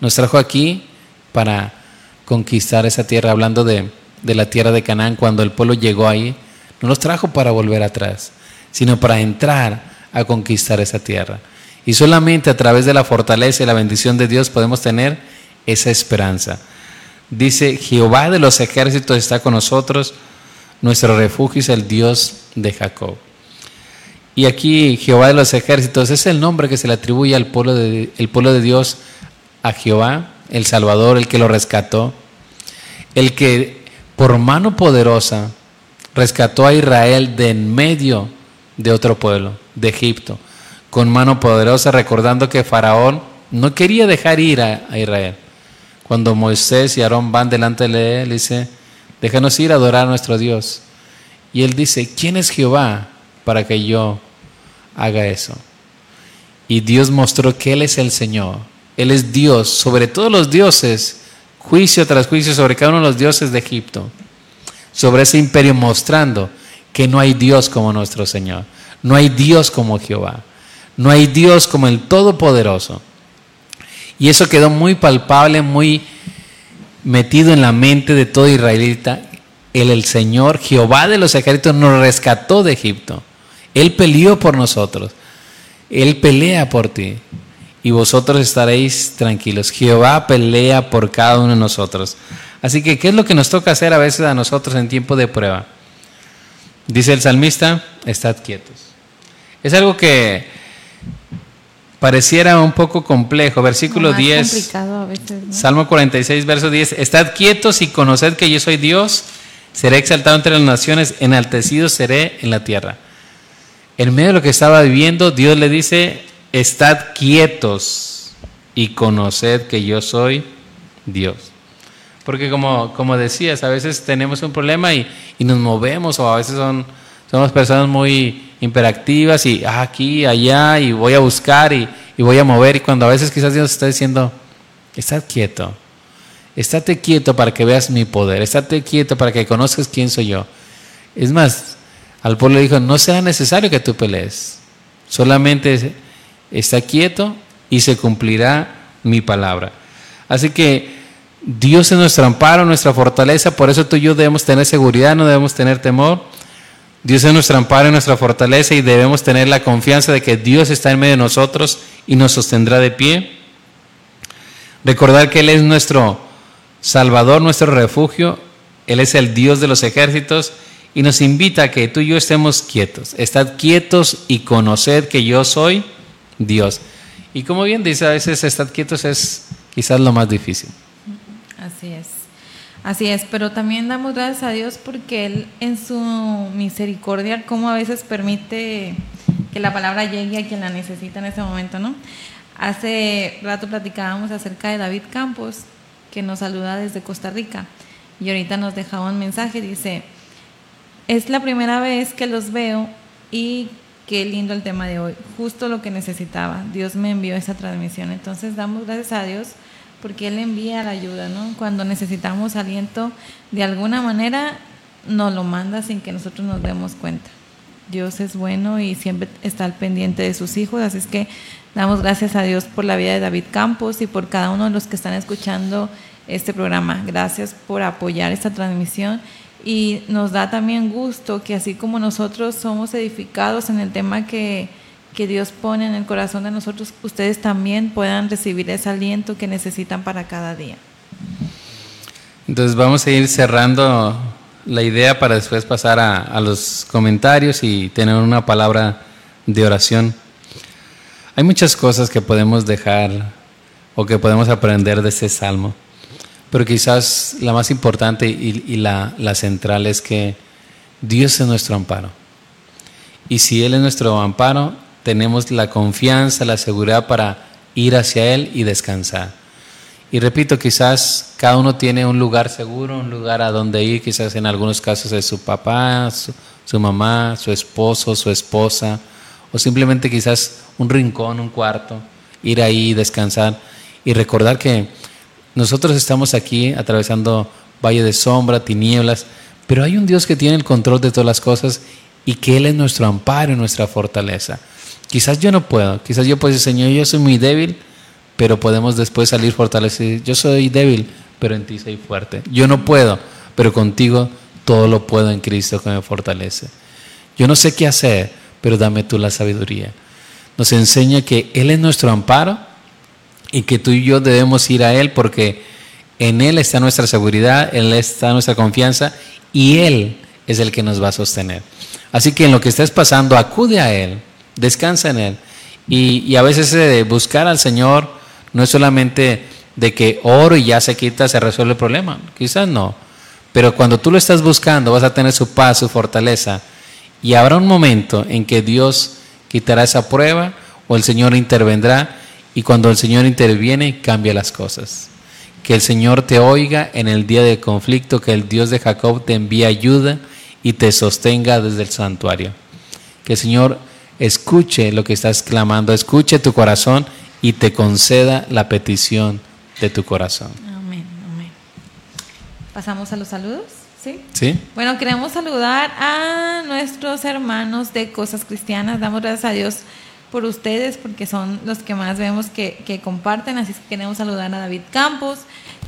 Nos trajo aquí para conquistar esa tierra, hablando de, de la tierra de Canaán cuando el pueblo llegó ahí, no los trajo para volver atrás, sino para entrar a conquistar esa tierra. Y solamente a través de la fortaleza y la bendición de Dios podemos tener esa esperanza. Dice, Jehová de los ejércitos está con nosotros, nuestro refugio es el Dios de Jacob. Y aquí Jehová de los ejércitos es el nombre que se le atribuye al pueblo de, el pueblo de Dios, a Jehová, el Salvador, el que lo rescató, el que por mano poderosa rescató a Israel de en medio de otro pueblo, de Egipto, con mano poderosa, recordando que Faraón no quería dejar ir a, Israel. Cuando Moisés y Aarón van delante de él, dice, déjanos ir a adorar a nuestro Dios. Y él dice, ¿quién es Jehová para que yo haga eso? Y Dios mostró que Él es el Señor. Él es Dios sobre todos los dioses juicio tras juicio sobre cada uno de los dioses de Egipto, sobre ese imperio mostrando que no hay Dios como nuestro Señor, no hay Dios como Jehová, no hay Dios como el Todopoderoso. Y eso quedó muy palpable, muy metido en la mente de todo israelita. Él, el Señor, Jehová de los ejércitos, nos rescató de Egipto. Él peleó por nosotros. Él pelea por ti y vosotros estaréis tranquilos. Jehová pelea por cada uno de nosotros. Así que, ¿qué es lo que nos toca hacer a veces a nosotros en tiempo de prueba? Dice el salmista, estad quietos. Es algo que pareciera un poco complejo. Versículo 10, Salmo 46, verso 10, estad quietos y conoced que yo soy Dios, Seré exaltado entre las naciones, enaltecido seré en la tierra. En medio de lo que estaba viviendo, Dios le dice, estad quietos y conoced que yo soy Dios. Porque como, como decías, a veces tenemos un problema y, y nos movemos o a veces son, somos personas muy imperactivas y ah, aquí, allá y voy a buscar y, y voy a mover y cuando a veces quizás Dios está diciendo, estad quieto, estate quieto para que veas mi poder, estate quieto para que conozcas quién soy yo. Es más, al pueblo le dijo, no sea necesario que tú pelees, solamente está quieto y se cumplirá mi palabra. Así que Dios es nuestro amparo, nuestra fortaleza, por eso tú y yo debemos tener seguridad, no debemos tener temor. Dios es nuestro amparo y nuestra fortaleza y debemos tener la confianza de que Dios está en medio de nosotros y nos sostendrá de pie. Recordar que Él es nuestro Salvador, nuestro refugio, Él es el Dios de los ejércitos y nos invita a que tú y yo estemos quietos. Estad quietos y conoced que yo soy Dios. Y como bien dice, a veces estar quietos es quizás lo más difícil. Así es. Así es, pero también damos gracias a Dios porque Él en su misericordia, como a veces permite que la palabra llegue a quien la necesita en ese momento, ¿no? Hace rato platicábamos acerca de David Campos, que nos saluda desde Costa Rica, y ahorita nos dejaba un mensaje, dice, es la primera vez que los veo y qué lindo el tema de hoy, justo lo que necesitaba, Dios me envió esa transmisión, entonces damos gracias a Dios porque Él envía la ayuda, ¿no? Cuando necesitamos aliento, de alguna manera nos lo manda sin que nosotros nos demos cuenta. Dios es bueno y siempre está al pendiente de sus hijos, así es que damos gracias a Dios por la vida de David Campos y por cada uno de los que están escuchando este programa. Gracias por apoyar esta transmisión y nos da también gusto que así como nosotros somos edificados en el tema que que Dios pone en el corazón de nosotros, ustedes también puedan recibir ese aliento que necesitan para cada día. Entonces vamos a ir cerrando la idea para después pasar a, los comentarios y tener una palabra de oración. Hay muchas cosas que podemos dejar o que podemos aprender de este salmo, pero quizás la más importante y, la, central es que Dios es nuestro amparo. Y si Él es nuestro amparo, tenemos la confianza, la seguridad para ir hacia Él y descansar. Y repito, quizás cada uno tiene un lugar seguro, un lugar a donde ir, quizás en algunos casos es su papá, su, mamá, su esposo, su esposa, o simplemente quizás un rincón, un cuarto, ir ahí descansar y recordar que nosotros estamos aquí atravesando valle de sombra, tinieblas, pero hay un Dios que tiene el control de todas las cosas y que Él es nuestro amparo y nuestra fortaleza. Quizás yo no puedo, quizás yo decir, Señor, yo soy muy débil, pero podemos después salir fortalecidos. Yo soy débil, pero en ti soy fuerte. Yo no puedo, pero contigo todo lo puedo en Cristo que me fortalece. Yo no sé qué hacer, pero dame tú la sabiduría. Nos enseña que Él es nuestro amparo y que tú y yo debemos ir a Él porque en Él está nuestra seguridad, en Él está nuestra confianza y Él es el que nos va a sostener. Así que en lo que estés pasando, acude a Él descansa en Él. Y, a veces eh, buscar al Señor no es solamente de que oro y ya se quita, se resuelve el problema. Quizás no. Pero cuando tú lo estás buscando, vas a tener su paz, su fortaleza. Y habrá un momento en que Dios quitará esa prueba o el Señor intervendrá. Y cuando el Señor interviene, cambia las cosas. Que el Señor te oiga en el día de conflicto, que el Dios de Jacob te envíe ayuda y te sostenga desde el santuario. Que el Señor escuche lo que estás clamando, escuche tu corazón y te conceda la petición de tu corazón. Amén, amén. Pasamos a los saludos. ¿Sí? ¿Sí? Bueno, queremos saludar a nuestros hermanos de Cosas Cristianas. Damos gracias a Dios por ustedes porque son los que más vemos que, que comparten. Así que queremos saludar a David Campos.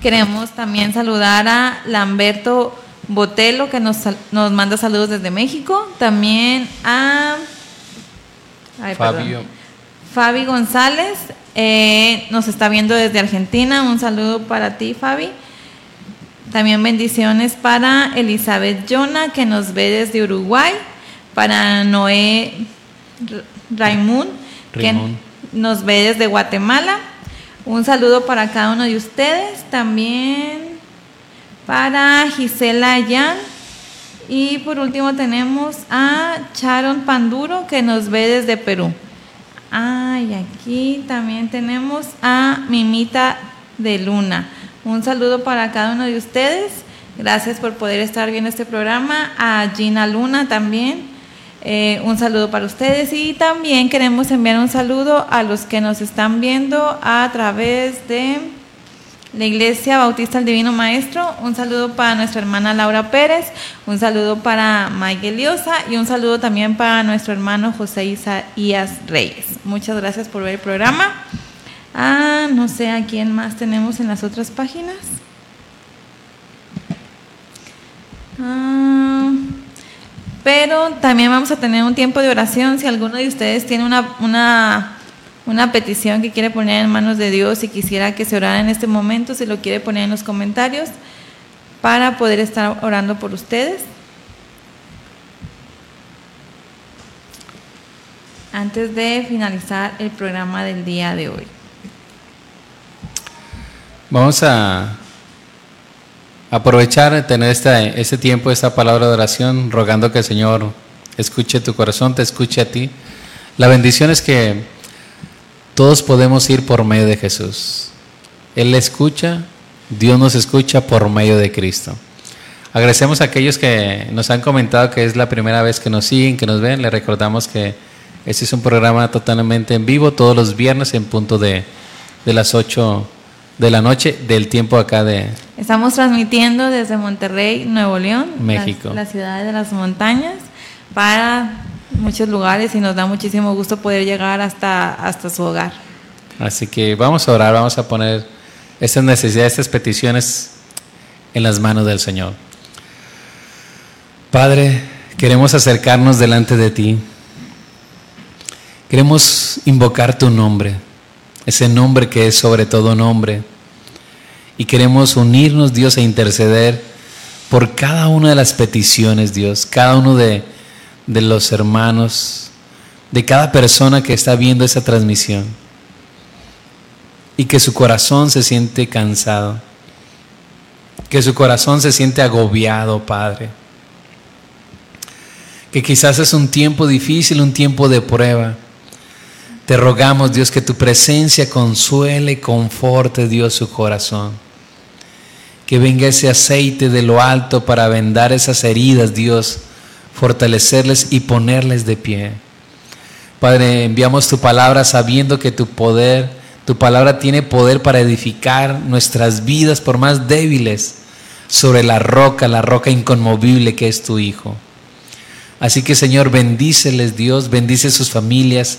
Queremos también saludar a Lamberto Botelo que nos, nos manda saludos desde México. También a Fabio. Fabi González eh, nos está viendo desde Argentina. Un saludo para ti, Fabi. También bendiciones para Elizabeth Jona, que nos ve desde Uruguay. Para Noé Raimund, que nos ve desde Guatemala. Un saludo para cada uno de ustedes. También para Gisela Yan, Y por último tenemos a Charon Panduro que nos ve desde Perú. Ah, y aquí también tenemos a Mimita de Luna. Un saludo para cada uno de ustedes. Gracias por poder estar viendo este programa. A Gina Luna también. Eh, un saludo para ustedes y también queremos enviar un saludo a los que nos están viendo a través de la Iglesia Bautista del Divino Maestro. Un saludo para nuestra hermana Laura Pérez, un saludo para Mike Eliosa y un saludo también para nuestro hermano José Isaías Reyes. Muchas gracias por ver el programa. Ah, no sé a quién más tenemos en las otras páginas. Ah, pero también vamos a tener un tiempo de oración. Si alguno de ustedes tiene una, una, una, petición que quiere poner en manos de Dios y quisiera que se orara en este momento, se lo quiere poner en los comentarios para poder estar orando por ustedes. Antes de finalizar el programa del día de hoy. Vamos a aprovechar, tener este, este tiempo, esta palabra de oración, rogando que el Señor escuche tu corazón, te escuche a ti. La bendición es que todos podemos ir por medio de Jesús. Él le escucha, Dios nos escucha por medio de Cristo. Agradecemos a aquellos que nos han comentado que es la primera vez que nos siguen, que nos ven. Le recordamos que este es un programa totalmente en vivo todos los viernes en punto de, de las 8 de la noche del tiempo acá de... Estamos transmitiendo desde Monterrey, Nuevo León, México. La, ciudad de las montañas, para muchos lugares y nos da muchísimo gusto poder llegar hasta, hasta su hogar. Así que vamos a orar, vamos a poner estas necesidades, estas peticiones en las manos del Señor. Padre, queremos acercarnos delante de ti. Queremos invocar tu nombre ese nombre que es sobre todo nombre. Y queremos unirnos, Dios, e interceder por cada una de las peticiones, Dios, cada uno de, de los hermanos, de cada persona que está viendo esa transmisión. Y que su corazón se siente cansado, que su corazón se siente agobiado, Padre. Que quizás es un tiempo difícil, un tiempo de prueba te rogamos, Dios, que tu presencia consuele y conforte, Dios, su corazón. Que venga ese aceite de lo alto para vendar esas heridas, Dios, fortalecerles y ponerles de pie. Padre, enviamos tu palabra sabiendo que tu poder, tu palabra tiene poder para edificar nuestras vidas por más débiles sobre la roca, la roca inconmovible que es tu Hijo. Así que Señor, bendíceles Dios, bendice sus familias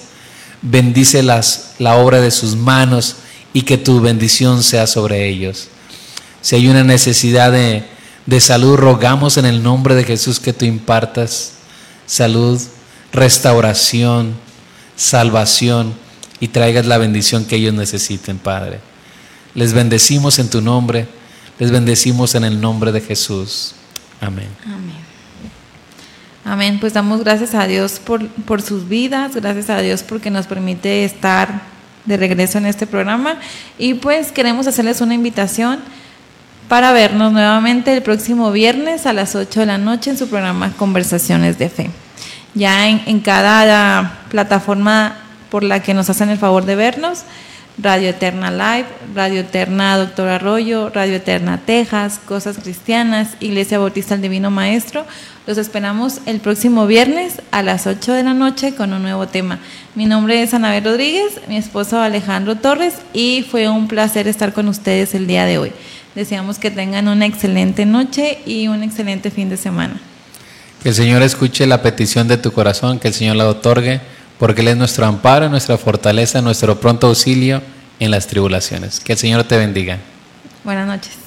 bendice las, la obra de sus manos y que tu bendición sea sobre ellos. Si hay una necesidad de, de salud, rogamos en el nombre de Jesús que tú impartas salud, restauración, salvación y traigas la bendición que ellos necesiten, Padre. Les bendecimos en tu nombre, les bendecimos en el nombre de Jesús. Amén. Amén. Amén. Pues damos gracias a Dios por, por sus vidas, gracias a Dios porque nos permite estar de regreso en este programa y pues queremos hacerles una invitación para vernos nuevamente el próximo viernes a las 8 de la noche en su programa Conversaciones de Fe. Ya en, en cada plataforma por la que nos hacen el favor de vernos, Radio Eterna Live, Radio Eterna Doctor Arroyo, Radio Eterna Texas, Cosas Cristianas, Iglesia Bautista el Divino Maestro. Los esperamos el próximo viernes a las 8 de la noche con un nuevo tema. Mi nombre es Anabel Rodríguez, mi esposo Alejandro Torres y fue un placer estar con ustedes el día de hoy. Deseamos que tengan una excelente noche y un excelente fin de semana. Que el Señor escuche la petición de tu corazón, que el Señor la otorgue porque Él es nuestro amparo, nuestra fortaleza, nuestro pronto auxilio en las tribulaciones. Que el Señor te bendiga. Buenas noches.